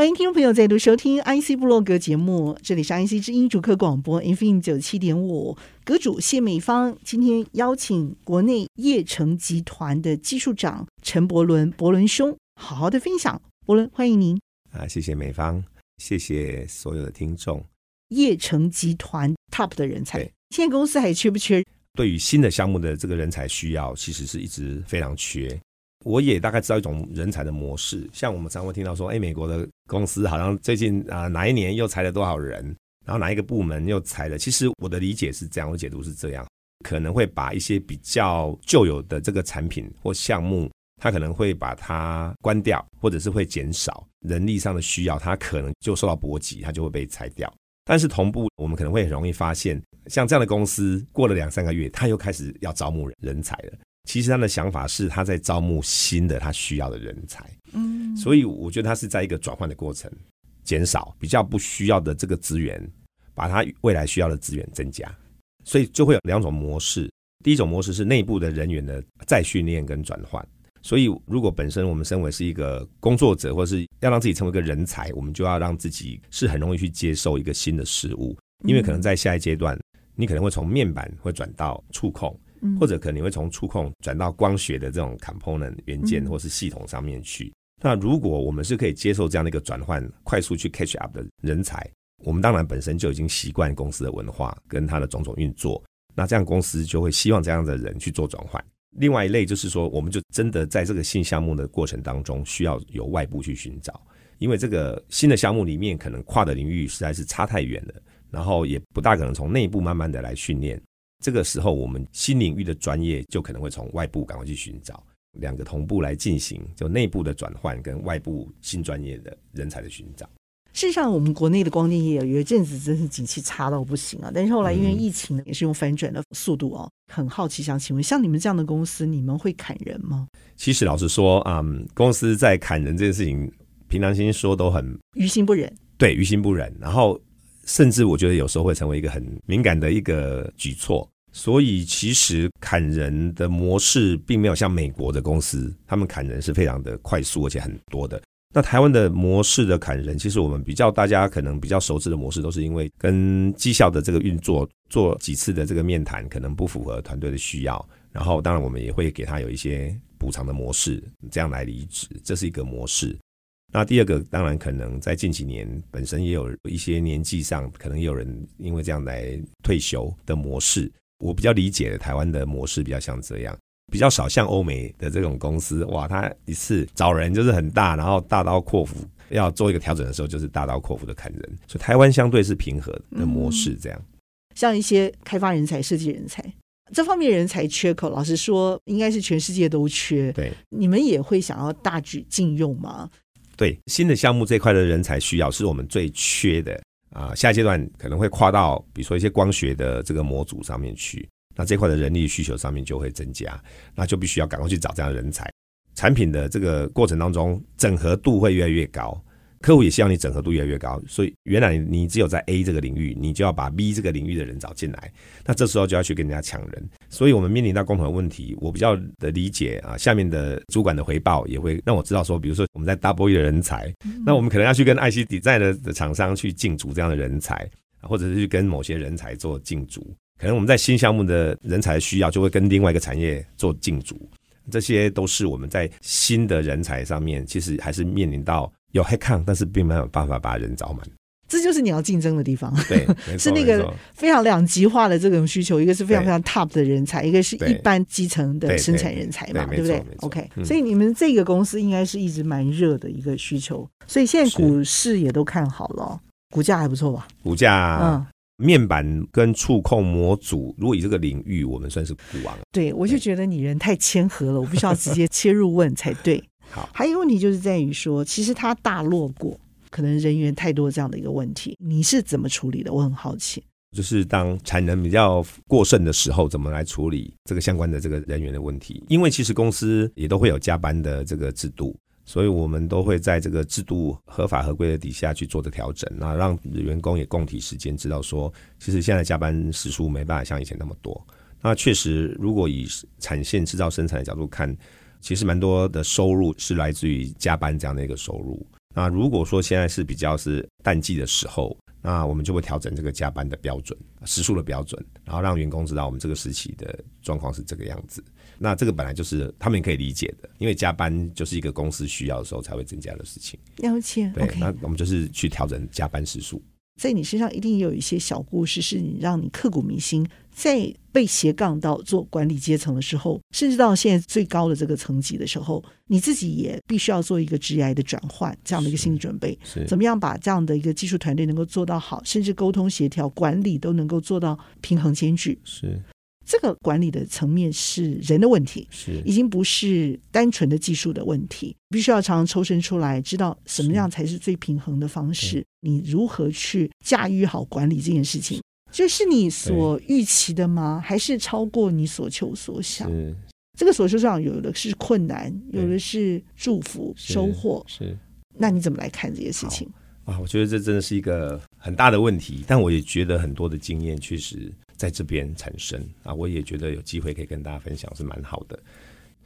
欢迎听众朋友再度收听 IC 部落格节目，这里是 IC 之音主客广播 FM 九七点五，阁主谢美芳今天邀请国内叶城集团的技术长陈伯伦，伯伦兄，好好的分享。伯伦，欢迎您啊！谢谢美芳，谢谢所有的听众。叶城集团 top 的人才，现在公司还缺不缺？对于新的项目的这个人才需要，其实是一直非常缺。我也大概知道一种人才的模式，像我们常会听到说，哎，美国的公司好像最近啊哪一年又裁了多少人，然后哪一个部门又裁了。其实我的理解是这样，我解读是这样，可能会把一些比较旧有的这个产品或项目，它可能会把它关掉，或者是会减少人力上的需要，它可能就受到波及，它就会被裁掉。但是同步，我们可能会很容易发现，像这样的公司过了两三个月，它又开始要招募人才了。其实他的想法是他在招募新的他需要的人才，嗯，所以我觉得它是在一个转换的过程，减少比较不需要的这个资源，把它未来需要的资源增加，所以就会有两种模式。第一种模式是内部的人员的再训练跟转换。所以如果本身我们身为是一个工作者，或是要让自己成为一个人才，我们就要让自己是很容易去接受一个新的事物，因为可能在下一阶段，你可能会从面板会转到触控。或者可能你会从触控转到光学的这种 component 元件或是系统上面去。那如果我们是可以接受这样的一个转换，快速去 catch up 的人才，我们当然本身就已经习惯公司的文化跟它的种种运作。那这样公司就会希望这样的人去做转换。另外一类就是说，我们就真的在这个新项目的过程当中，需要由外部去寻找，因为这个新的项目里面可能跨的领域实在是差太远了，然后也不大可能从内部慢慢的来训练。这个时候，我们新领域的专业就可能会从外部赶快去寻找，两个同步来进行，就内部的转换跟外部新专业的人才的寻找。事实上，我们国内的光电业有一阵子真是景气差到不行啊，但是后来因为疫情呢，也是用反转的速度哦。很好奇，想请问，像你们这样的公司，你们会砍人吗？其实老实说，嗯，公司在砍人这件事情，平常心说都很于心不忍。对，于心不忍，然后。甚至我觉得有时候会成为一个很敏感的一个举措，所以其实砍人的模式并没有像美国的公司，他们砍人是非常的快速而且很多的。那台湾的模式的砍人，其实我们比较大家可能比较熟知的模式，都是因为跟绩效的这个运作做几次的这个面谈，可能不符合团队的需要，然后当然我们也会给他有一些补偿的模式，这样来离职，这是一个模式。那第二个当然可能在近几年本身也有一些年纪上，可能也有人因为这样来退休的模式。我比较理解的台湾的模式比较像这样，比较少像欧美的这种公司，哇，他一次找人就是很大，然后大刀阔斧要做一个调整的时候，就是大刀阔斧的砍人。所以台湾相对是平和的模式，这样。嗯，像一些开发人才、设计人才这方面人才缺口，老实说，应该是全世界都缺。对，你们也会想要大举禁用吗？对新的项目这块的人才需要是我们最缺的啊，下阶段可能会跨到比如说一些光学的这个模组上面去，那这块的人力需求上面就会增加，那就必须要赶快去找这样的人才，产品的这个过程当中整合度会越来越高。客户也希望你整合度越来越高，所以原来你只有在 A 这个领域，你就要把 B 这个领域的人找进来，那这时候就要去跟人家抢人，所以我们面临到共同的问题，我比较的理解啊，下面的主管的回报也会让我知道说，比如说我们在 Double E 的人才，那我们可能要去跟 IC Design 的厂商去竞逐这样的人才，或者是去跟某些人才做竞逐，可能我们在新项目的人才需要就会跟另外一个产业做竞逐，这些都是我们在新的人才上面其实还是面临到。有 headcount，但是并没有办法把人找满，这就是你要竞争的地方。对，是那个非常两极化的这种需求，一个是非常非常 top 的人才，一个是一般基层的生产人才嘛，对不对？OK，所以你们这个公司应该是一直蛮热的一个需求，所以现在股市也都看好了，股价还不错吧？股价，嗯，面板跟触控模组，如果以这个领域，我们算是股王。对，我就觉得你人太谦和了，我必须要直接切入问才对。好，还有一个问题就是在于说，其实它大落过，可能人员太多这样的一个问题，你是怎么处理的？我很好奇。就是当产能比较过剩的时候，怎么来处理这个相关的这个人员的问题？因为其实公司也都会有加班的这个制度，所以我们都会在这个制度合法合规的底下去做的调整，那让员工也共体时间，知道说，其实现在加班时数没办法像以前那么多。那确实，如果以产线制造生产的角度看，其实蛮多的收入是来自于加班这样的一个收入。那如果说现在是比较是淡季的时候，那我们就会调整这个加班的标准、时数的标准，然后让员工知道我们这个时期的状况是这个样子。那这个本来就是他们也可以理解的，因为加班就是一个公司需要的时候才会增加的事情。了解，对，Okay 那我们就是去调整加班时数。在你身上一定有一些小故事，是你让你刻骨铭心。在被斜杠到做管理阶层的时候，甚至到现在最高的这个层级的时候，你自己也必须要做一个职业的转换，这样的一个心理准备。怎么样把这样的一个技术团队能够做到好，甚至沟通协调、管理都能够做到平衡兼具。是。这个管理的层面是人的问题，是已经不是单纯的技术的问题，必须要常常抽身出来，知道什么样才是最平衡的方式。你如何去驾驭好管理这件事情，这是你所预期的吗？还是超过你所求所想？这个所求所想，有的是困难，有的是祝福收获。是，那你怎么来看这些事情？啊，我觉得这真的是一个很大的问题，但我也觉得很多的经验确实。在这边产生啊，我也觉得有机会可以跟大家分享是蛮好的。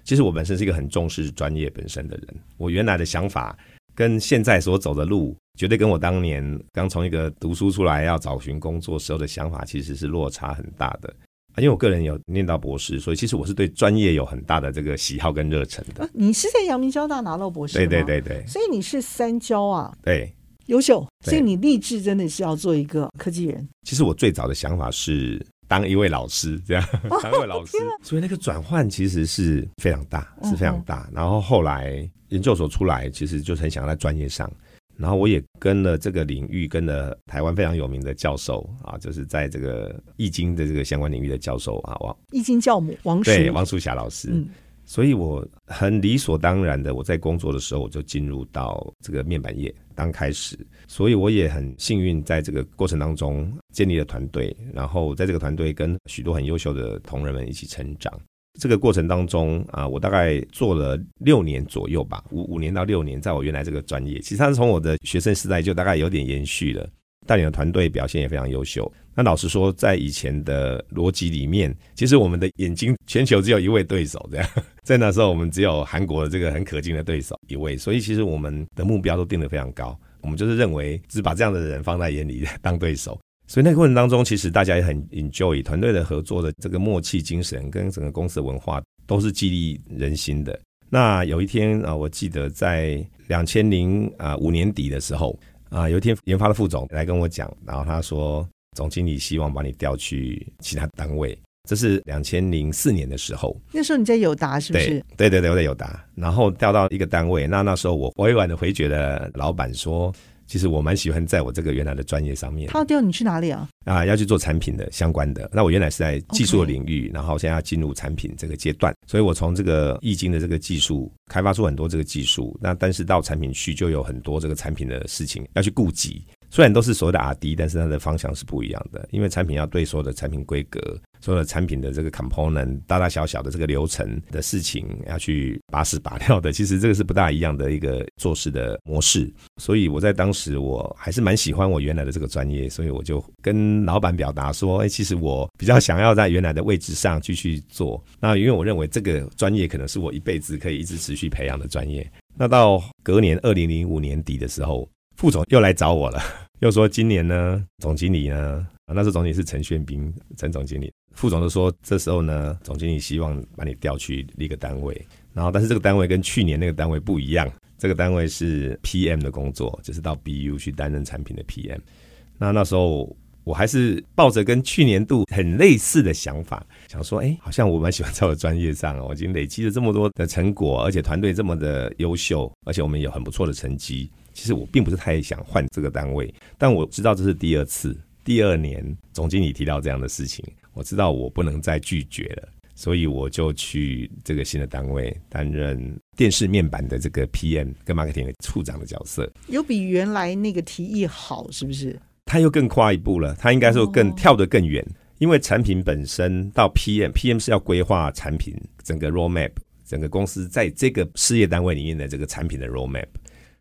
其实我本身是一个很重视专业本身的人，我原来的想法跟现在所走的路，绝对跟我当年刚从一个读书出来要找寻工作时候的想法其实是落差很大的。啊，因为我个人有念到博士，所以其实我是对专业有很大的这个喜好跟热忱的。啊，你是在阳明交大拿到博士？对对对对。所以你是三交啊？对。优秀，所以你立志真的是要做一个科技人。其实我最早的想法是当一位老师，这样 当一位老师，所以那个转换其实是非常大，是非常大。然后后来研究所出来，其实就很想要在专业上。然后我也跟了这个领域，跟了台湾非常有名的教授啊，就是在这个易经的这个相关领域的教授啊，王易经教母王叔，对，王淑霞老师。嗯所以我很理所当然的，我在工作的时候我就进入到这个面板业当开始，所以我也很幸运，在这个过程当中建立了团队，然后在这个团队跟许多很优秀的同仁们一起成长。这个过程当中啊，我大概做了六年左右吧，五五年到六年，在我原来这个专业，其实它是从我的学生时代就大概有点延续了。带领的团队表现也非常优秀。那老实说，在以前的逻辑里面，其实我们的眼睛全球只有一位对手，这样。在那时候，我们只有韩国的这个很可敬的对手一位，所以其实我们的目标都定得非常高。我们就是认为，只把这样的人放在眼里 当对手。所以那个过程当中，其实大家也很 enjoy 团队的合作的这个默契精神，跟整个公司的文化都是激励人心的。那有一天啊，我记得在两千零啊五年底的时候。啊，有一天研发的副总来跟我讲，然后他说，总经理希望把你调去其他单位。这是两千零四年的时候，那时候你在友达是不是？对对对，我在友达，然后调到一个单位。那那时候我委婉的回绝了老板说。其实我蛮喜欢在我这个原来的专业上面。他要调你去哪里啊？啊，要去做产品的相关的。那我原来是在技术的领域.然后现在要进入产品这个阶段，所以我从这个易经的这个技术开发出很多这个技术。那但是到产品区就有很多这个产品的事情要去顾及。虽然都是所谓的 R&D，但是它的方向是不一样的，因为产品要对所有的产品规格、所有的产品的这个 component 大大小小的这个流程的事情要去把屎把尿的，其实这个是不大一样的一个做事的模式。所以我在当时我还是蛮喜欢我原来的这个专业，所以我就跟老板表达说：“哎，其实我比较想要在原来的位置上继续做。那因为我认为这个专业可能是我一辈子可以一直持续培养的专业。”那到隔年二零零五年底的时候，副总又来找我了。又说今年呢，总经理呢，那时候总经理是陈炫斌，陈总经理，副总就说这时候呢，总经理希望把你调去一个单位，然后但是这个单位跟去年那个单位不一样，这个单位是 PM 的工作，就是到 BU 去担任产品的 PM。那那时候我还是抱着跟去年度很类似的想法，想说，哎，好像我蛮喜欢在我的专业上，我已经累积了这么多的成果，而且团队这么的优秀，而且我们有很不错的成绩。其实我并不是太想换这个单位，但我知道这是第二次，第二年总经理提到这样的事情，我知道我不能再拒绝了，所以我就去这个新的单位担任电视面板的这个 PM 跟 marketing 的处长的角色。有比原来那个提议好是不是？他又更跨一步了，他应该说更跳得更远，因为产品本身到 PM，PM 是要规划产品整个 roadmap，整个公司在这个事业单位里面的这个产品的 roadmap，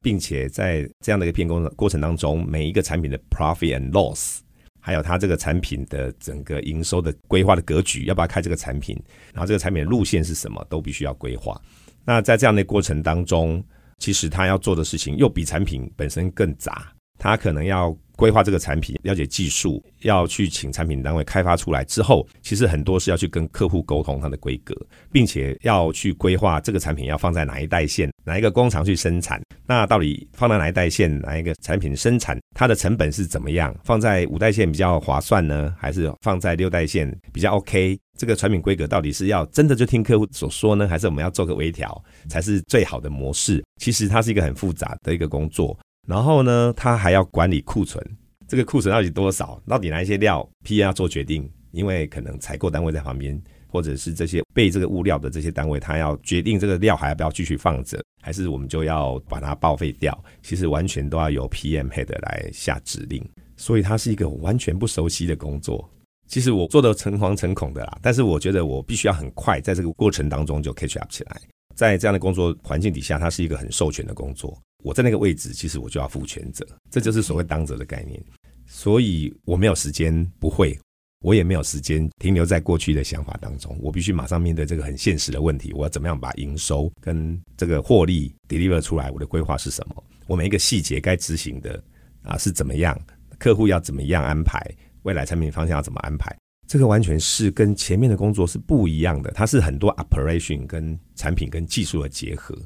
并且在这样的一个变工的过程当中，每一个产品的 profit and loss，还有它这个产品的整个营收的规划的格局，要不要开这个产品，然后这个产品的路线是什么，都必须要规划。那在这样的过程当中，其实他要做的事情又比产品本身更杂，他可能要。规划这个产品，了解技术，要去请产品单位开发出来之后，其实很多是要去跟客户沟通它的规格，并且要去规划这个产品要放在哪一代线、哪一个工厂去生产。那到底放在哪一代线、哪一个产品生产，它的成本是怎么样？放在五代线比较划算呢，还是放在六代线比较 OK？这个产品规格到底是要真的就听客户所说呢，还是我们要做个微调才是最好的模式？其实它是一个很复杂的一个工作。然后呢，他还要管理库存，这个库存到底多少？到底哪一些料 PM 要做决定？因为可能采购单位在旁边，或者是这些备这个物料的这些单位，他要决定这个料还要不要继续放着，还是我们就要把它报废掉？其实完全都要由 PM head 来下指令，所以它是一个完全不熟悉的工作。其实我做的诚惶诚恐的啦，但是我觉得我必须要很快在这个过程当中就 catch up 起来。在这样的工作环境底下，它是一个很授权的工作。我在那个位置，其实我就要负全责，这就是所谓当责的概念。所以我没有时间不会，我也没有时间停留在过去的想法当中。我必须马上面对这个很现实的问题：我要怎么样把营收跟这个获利 deliver 出来？我的规划是什么？我每一个细节该执行的啊是怎么样？客户要怎么样安排？未来产品方向要怎么安排？这个完全是跟前面的工作是不一样的。它是很多 operation 跟产品跟技术的结合。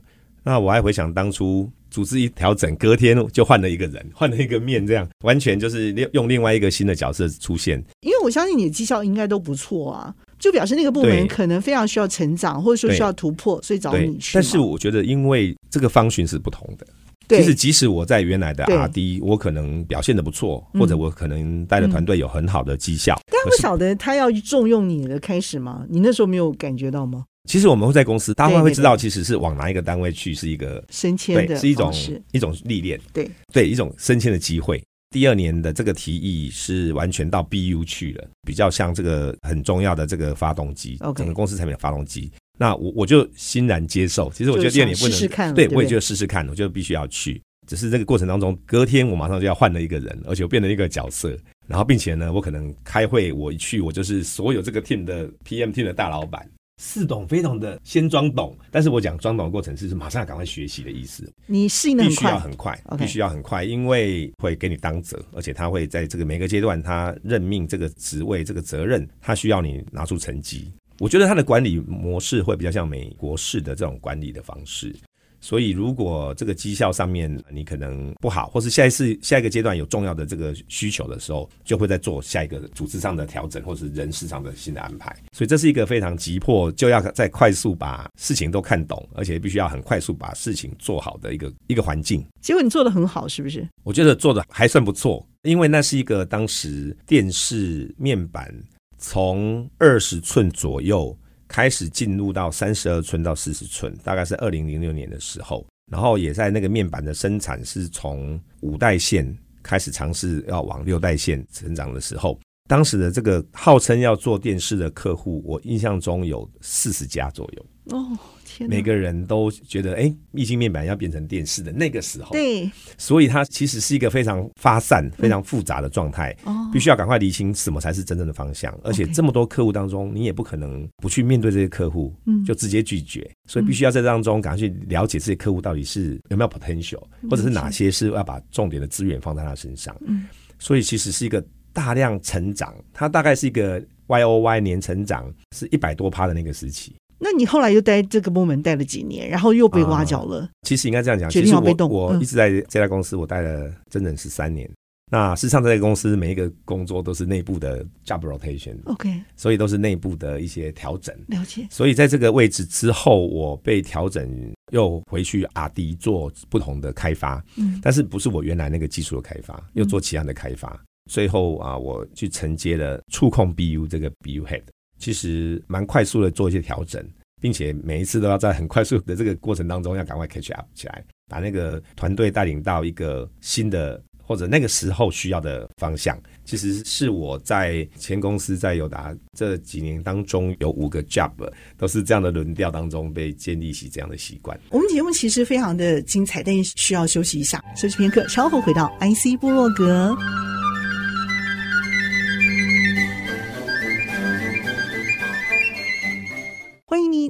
那我还回想当初组织一调整，隔天就换了一个人，换了一个面，这样完全就是用另外一个新的角色出现。因为我相信你的绩效应该都不错啊，就表示那个部门可能非常需要成长，或者说需要突破，所以找你去。但是我觉得，因为这个方寻是不同的。其实即使我在原来的 RD，我可能表现得不错，或者我可能带的团队有很好的绩效。嗯嗯、但不晓得他要重用你的开始吗？你那时候没有感觉到吗？其实我们会在公司，大家会知道，其实是往哪一个单位去是一个升迁的，是一种一种历练，对对，一种升迁的机会。第二年的这个提议是完全到 BU 去了，比较像这个很重要的这个发动机.整个公司产品的发动机。那我我就欣然接受。其实我觉得第二年不能试试看，对，我也觉得试试看，我就必须要去。只是这个过程当中，隔天我马上就要换了一个人，而且我变了一个角色。然后并且呢，我可能开会，我一去，我就是所有这个 team 的 PM team 的大老板。似懂非懂的先装懂，但是我讲装懂的过程是马上要赶快学习的意思。你适应的很快，必须要很快.必须要很快，因为会给你当责，而且他会在这个每个阶段，他任命这个职位这个责任，他需要你拿出成绩。我觉得它的管理模式会比较像美国式的这种管理的方式。所以，如果这个绩效上面你可能不好，或是下一次下一个阶段有重要的这个需求的时候，就会再做下一个组织上的调整，或是人事上的新的安排。所以，这是一个非常急迫，就要再快速把事情都看懂，而且必须要很快速把事情做好的一个一个环境。结果你做得很好，是不是？我觉得做的还算不错，因为那是一个当时电视面板从二十寸左右。开始进入到三十二寸到四十寸，大概是二零零六年的时候，然后也在那个面板的生产是从五代线开始尝试要往六代线成长的时候，当时的这个号称要做电视的客户，我印象中有四十家左右哦。每个人都觉得，哎，液晶面板要变成电视的那个时候，对，所以它其实是一个非常发散、非常复杂的状态，嗯，必须要赶快厘清什么才是真正的方向。而且这么多客户当中，你也不可能不去面对这些客户，嗯。就直接拒绝，所以必须要在这当中赶快去了解这些客户到底是有没有 potential，或者是哪些是要把重点的资源放在他身上。嗯，所以其实是一个大量成长，它大概是一个 Y O Y 年成长是一百多趴的那个时期。那你后来又待这个部门待了几年，然后又被挖角了。啊、其实应该这样讲，其实我我一直在这家公司，我待了整整十三年。那事实上，这个公司每一个工作都是内部的 job rotation，OK，所以都是内部的一些调整。了解。所以在这个位置之后，我被调整又回去阿迪做不同的开发，嗯，但是不是我原来那个技术的开发，又做其他的开发。嗯、最后啊，我去承接了触控 BU 这个 BU head。其实蛮快速的做一些调整，并且每一次都要在很快速的这个过程当中要赶快 catch up 起来，把那个团队带领到一个新的或者那个时候需要的方向，其实是我在前公司在友达这几年当中有五个 job 都是这样的轮调当中被建立起这样的习惯。我们节目其实非常的精彩，但需要休息一下，休息片刻，稍后回到 IC 部落格。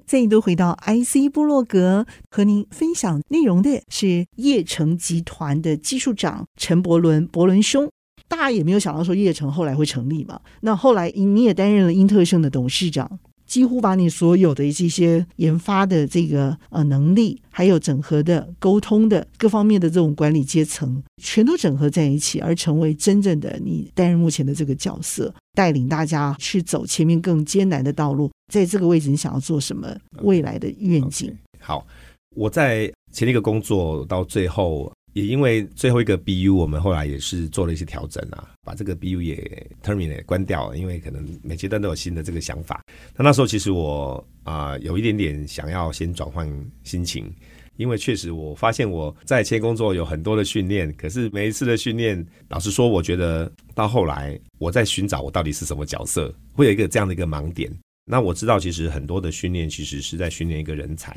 再度回到 IC 部落格，和您分享内容的是叶城集团的技术长陈伯伦，伯伦兄。大家也没有想到说叶城后来会成立嘛？那后来你也担任了英特胜的董事长，几乎把你所有的一些研发的这个呃能力，还有整合的沟通的各方面的这种管理阶层，全都整合在一起，而成为真正的你担任目前的这个角色，带领大家去走前面更艰难的道路。在这个位置，你想要做什么？未来的愿景？Okay, 好，我在前一个工作到最后，也因为最后一个 BU，我们后来也是做了一些调整啊，把这个 BU 也 terminate 关掉了，因为可能每阶段都有新的这个想法。那那时候其实我啊、呃、有一点点想要先转换心情，因为确实我发现我在前工作有很多的训练，可是每一次的训练，老实说，我觉得到后来我在寻找我到底是什么角色，会有一个这样的一个盲点。那我知道，其实很多的训练其实是在训练一个人才。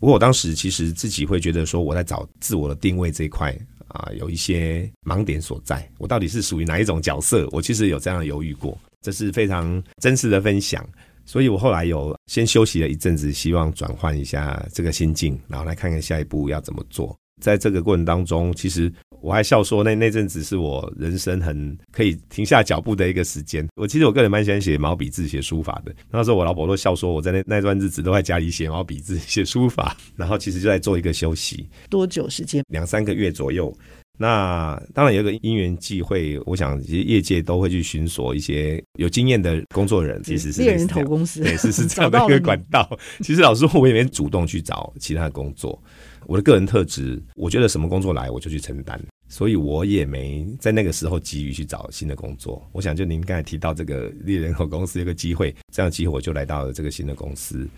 不过我当时其实自己会觉得说，我在找自我的定位这一块啊，有一些盲点所在。我到底是属于哪一种角色？我其实有这样的犹豫过，这是非常真实的分享。所以我后来有先休息了一阵子，希望转换一下这个心境，然后来看看下一步要怎么做。在这个过程当中，其实我还笑说那，那那阵子是我人生很可以停下脚步的一个时间。我其实我个人蛮喜欢写毛笔字、写书法的。那时候我老婆都笑说，我在那那段日子都在家里写毛笔字、写书法，然后其实就在做一个休息。多久时间？两三个月左右。那当然有一个因缘际会，我想其实业界都会去寻索一些有经验的工作人，其实是猎人头公司，对，是是这样的一个管道。其实老实说，我也没主动去找其他的工作。我的个人特质，我觉得什么工作来我就去承担，所以我也没在那个时候急于去找新的工作。我想就您刚才提到这个 猎人和公司有个机会，这样机会我就来到了这个新的公司。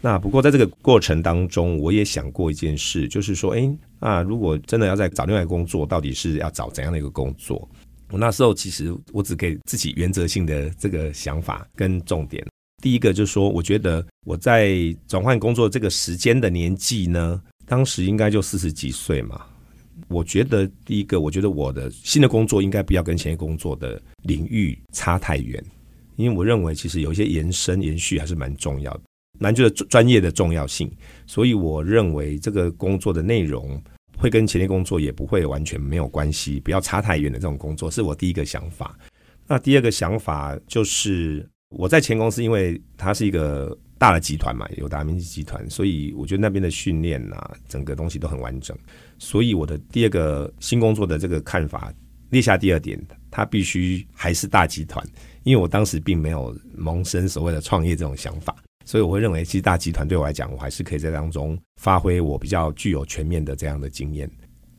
那不过在这个过程当中，我也想过一件事，就是说，哎，那如果真的要再找另外一个工作，到底是要找怎样的一个工作？我那时候其实我只给自己原则性的这个想法跟重点。第一个就是说，我觉得我在转换工作这个时间的年纪呢。当时应该就四十几岁嘛，我觉得第一个，我觉得我的新的工作应该不要跟前一工作的领域差太远，因为我认为其实有一些延伸延续还是蛮重要的，蛮觉得专业的重要性，所以我认为这个工作的内容会跟前一工作也不会完全没有关系，不要差太远的这种工作是我第一个想法。那第二个想法就是我在前公司，因为它是一个。大的集团嘛，有达明集团，所以我觉得那边的训练啊，整个东西都很完整。所以我的第二个新工作的这个看法，列下第二点，它必须还是大集团，因为我当时并没有萌生所谓的创业这种想法，所以我会认为，其实大集团对我来讲，我还是可以在当中发挥我比较具有全面的这样的经验，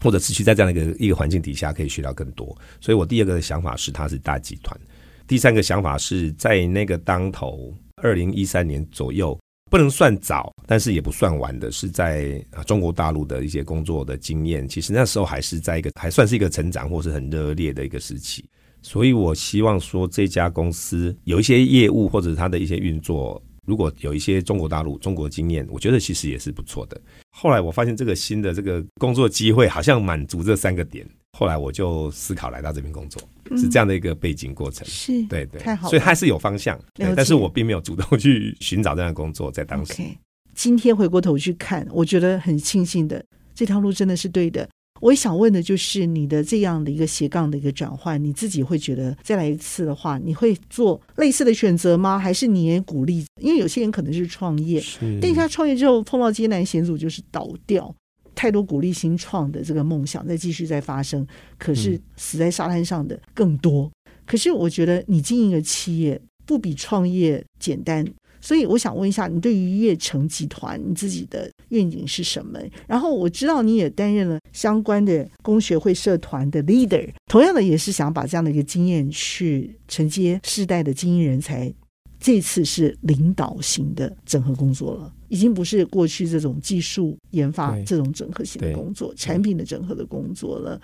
或者持续在这样的一个一个环境底下可以学到更多。所以我第二个想法是，它是大集团。第三个想法是在那个当头。二零一三年左右，不能算早，但是也不算晚的，是在中国大陆的一些工作的经验。其实那时候还是在一个还算是一个成长或是很热烈的一个时期。所以我希望说，这家公司有一些业务或者它的一些运作，如果有一些中国大陆中国经验，我觉得其实也是不错的。后来我发现这个新的这个工作机会好像满足这三个点。后来我就思考来到这边工作，嗯、是这样的一个背景过程。是，对对，太好了，所以还是有方向，但是我并没有主动去寻找这样的工作，在当时。Okay, 今天回过头去看，我觉得很庆幸的，这条路真的是对的。我也想问的就是你的这样的一个斜杠的一个转换，你自己会觉得再来一次的话，你会做类似的选择吗？还是你也鼓励？因为有些人可能是创业，是但是他创业之后碰到艰难险阻，就是倒掉。太多鼓励新创的这个梦想在继续在发生，可是死在沙滩上的更多。嗯、可是我觉得你经营一个企业不比创业简单，所以我想问一下，你对于叶城集团你自己的愿景是什么？然后我知道你也担任了相关的工学会社团的 leader，同样的也是想把这样的一个经验去承接世代的精英人才。这次是领导型的整合工作了，已经不是过去这种技术研发这种整合性的工作，产品的整合的工作了。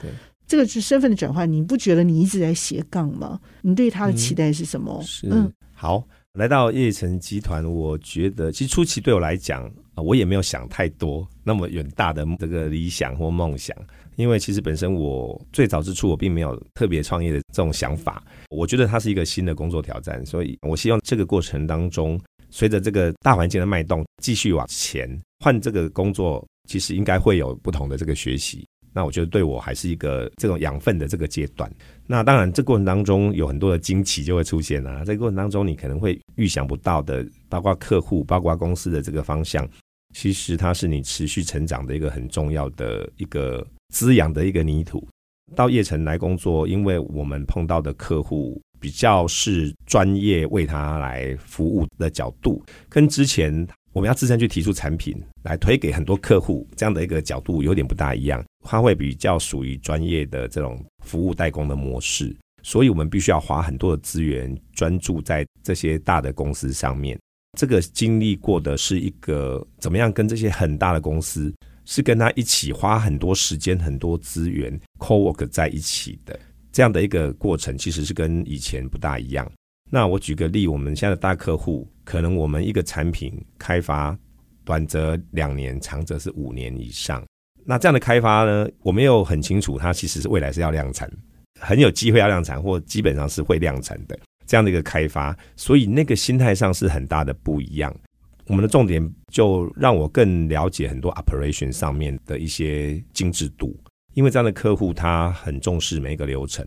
这个是身份的转换，你不觉得你一直在斜杠吗？你对他的期待是什么？嗯、是。嗯，好，来到叶城集团，我觉得其实初期对我来讲啊，我也没有想太多那么远大的这个理想或梦想，因为其实本身我最早之初我并没有特别创业的这种想法，我觉得它是一个新的工作挑战，所以我希望这个过程当中，随着这个大环境的脉动，继续往前换这个工作，其实应该会有不同的这个学习。那我觉得对我还是一个这种养分的这个阶段。那当然，这过程当中有很多的惊奇就会出现啊。这个过程当中，你可能会预想不到的，包括客户、包括公司的这个方向，其实它是你持续成长的一个很重要的一个滋养的一个泥土。到叶城来工作，因为我们碰到的客户比较是专业为他来服务的角度，跟之前。我们要自身去提出产品来推给很多客户，这样的一个角度有点不大一样。它会比较属于专业的这种服务代工的模式，所以我们必须要花很多的资源专注在这些大的公司上面。这个经历过的是一个怎么样跟这些很大的公司是跟他一起花很多时间、很多资源 co-work 在一起的这样的一个过程，其实是跟以前不大一样。那我举个例，我们现在的大客户，可能我们一个产品开发，短则两年，长则是五年以上。那这样的开发呢，我们又很清楚，它其实是未来是要量产，很有机会要量产，或基本上是会量产的这样的一个开发。所以那个心态上是很大的不一样。我们的重点就让我更了解很多 operation 上面的一些精致度，因为这样的客户他很重视每一个流程。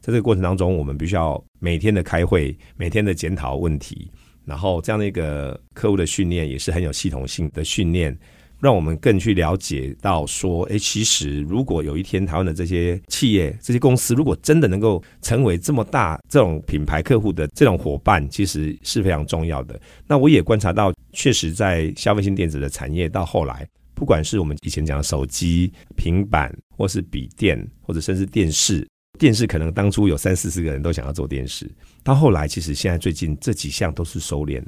在这个过程当中，我们必须要每天的开会，每天的检讨问题，然后这样的一个客户的训练也是很有系统性的训练，让我们更去了解到说，哎，其实如果有一天台湾的这些企业、这些公司，如果真的能够成为这么大这种品牌客户的这种伙伴，其实是非常重要的。那我也观察到，确实在消费性电子的产业到后来，不管是我们以前讲的手机、平板，或是笔电，或者甚至电视。电视可能当初有三四十个人都想要做电视，到后来其实现在最近这几项都是收敛。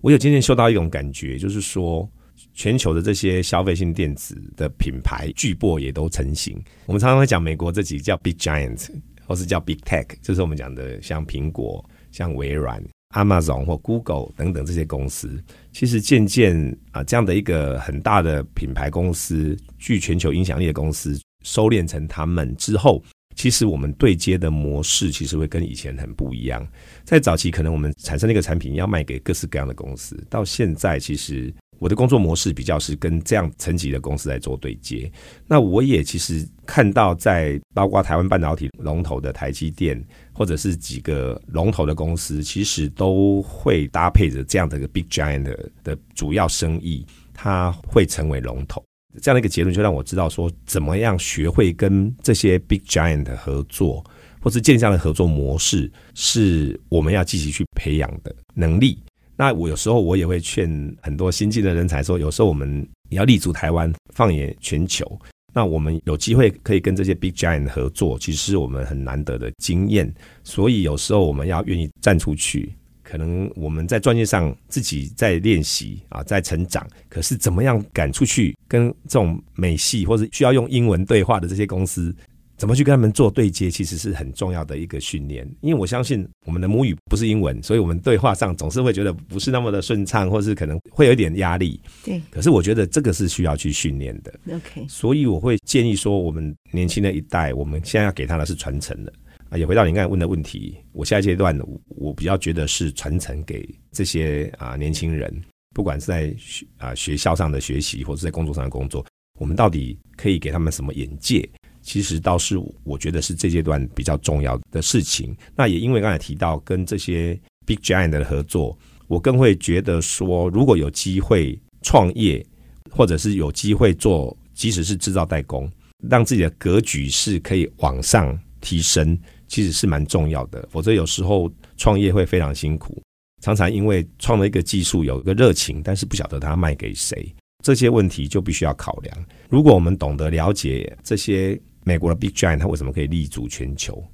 我有今天嗅到一种感觉，就是说全球的这些消费性电子的品牌巨擘也都成型。我们常常会讲美国这几个叫 Big Giant，或是叫 Big Tech，就是我们讲的像苹果、像微软、Amazon 或 Google 等等这些公司。其实渐渐啊，这样的一个很大的品牌公司，具全球影响力的公司，收敛成他们之后。其实我们对接的模式其实会跟以前很不一样。在早期，可能我们产生一个产品要卖给各式各样的公司，到现在，其实我的工作模式比较是跟这样层级的公司来做对接。那我也其实看到，在包括台湾半导体龙头的台积电，或者是几个龙头的公司，其实都会搭配着这样的一个 Big Giant 的主要生意，它会成为龙头。这样的一个结论，就让我知道说，怎么样学会跟这些 big giant 合作，或是建立这样的合作模式，是我们要积极去培养的能力。那我有时候我也会劝很多新进的人才说，有时候我们也要立足台湾，放眼全球。那我们有机会可以跟这些 big giant 合作，其实是我们很难得的经验。所以有时候我们要愿意站出去。可能我们在专业上自己在练习啊，在成长。可是怎么样赶出去跟这种美系或者需要用英文对话的这些公司，怎么去跟他们做对接，其实是很重要的一个训练。因为我相信我们的母语不是英文，所以我们对话上总是会觉得不是那么的顺畅，或是可能会有一点压力。对。可是我觉得这个是需要去训练的。OK。所以我会建议说，我们年轻的一代，我们现在要给他的是传承的。啊，也回到你刚才问的问题，我下一阶段我比较觉得是传承给这些啊年轻人，不管是在学啊学校上的学习，或者在工作上的工作，我们到底可以给他们什么眼界？其实倒是我觉得是这阶段比较重要的事情。那也因为刚才提到跟这些 big giant 的合作，我更会觉得说，如果有机会创业，或者是有机会做，即使是制造代工，让自己的格局是可以往上提升。其实是蛮重要的，否则有时候创业会非常辛苦。常常因为创了一个技术，有一个热情，但是不晓得它卖给谁，这些问题就必须要考量。如果我们懂得了解这些美国的 Big Giant，它为什么可以立足全球，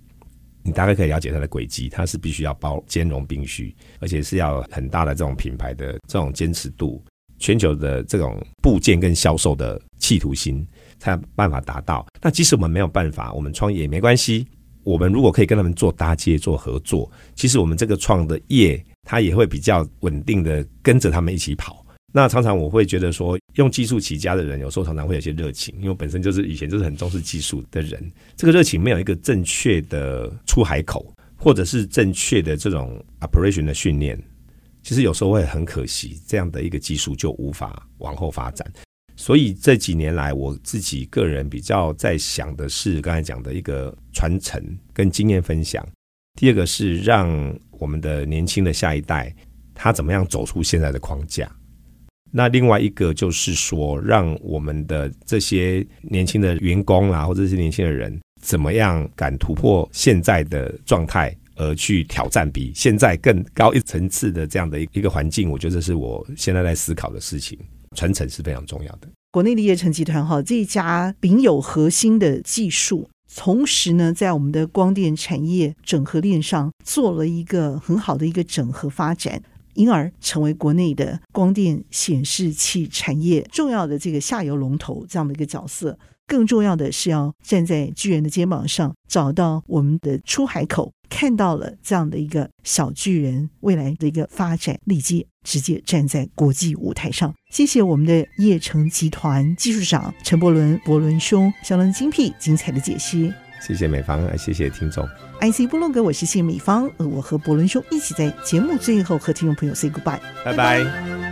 你大概可以了解它的轨迹。它是必须要包兼容并蓄，而且是要很大的这种品牌的这种坚持度，全球的这种部件跟销售的企图心，才有办法达到。那即使我们没有办法，我们创业也没关系。我们如果可以跟他们做搭接、做合作，其实我们这个创的业，它也会比较稳定的跟着他们一起跑。那常常我会觉得说，用技术起家的人，有时候常常会有些热情，因为本身就是以前就是很重视技术的人。这个热情没有一个正确的出海口，或者是正确的这种 operation 的训练，其实有时候会很可惜，这样的一个技术就无法往后发展。所以这几年来，我自己个人比较在想的是，刚才讲的一个传承跟经验分享。第二个是让我们的年轻的下一代，他怎么样走出现在的框架。那另外一个就是说，让我们的这些年轻的员工啊，或者这些年轻的人，怎么样敢突破现在的状态，而去挑战比现在更高一层次的这样的一个环境？我觉得这是我现在在思考的事情。传承是非常重要的。国内的业成集团哈，这一家秉有核心的技术，同时呢，在我们的光电产业整合链上做了一个很好的一个整合发展。因而成为国内的光电显示器产业重要的这个下游龙头这样的一个角色。更重要的是要站在巨人的肩膀上，找到我们的出海口，看到了这样的一个小巨人未来的一个发展，立即直接站在国际舞台上。谢谢我们的叶城集团技术长陈柏伦，柏伦兄相当精辟精彩的解析。谢谢美方，谢谢听众。IC 波洛格，我是谢美方，而我和伯伦兄一起在节目最后和听众朋友 say goodbye，拜拜。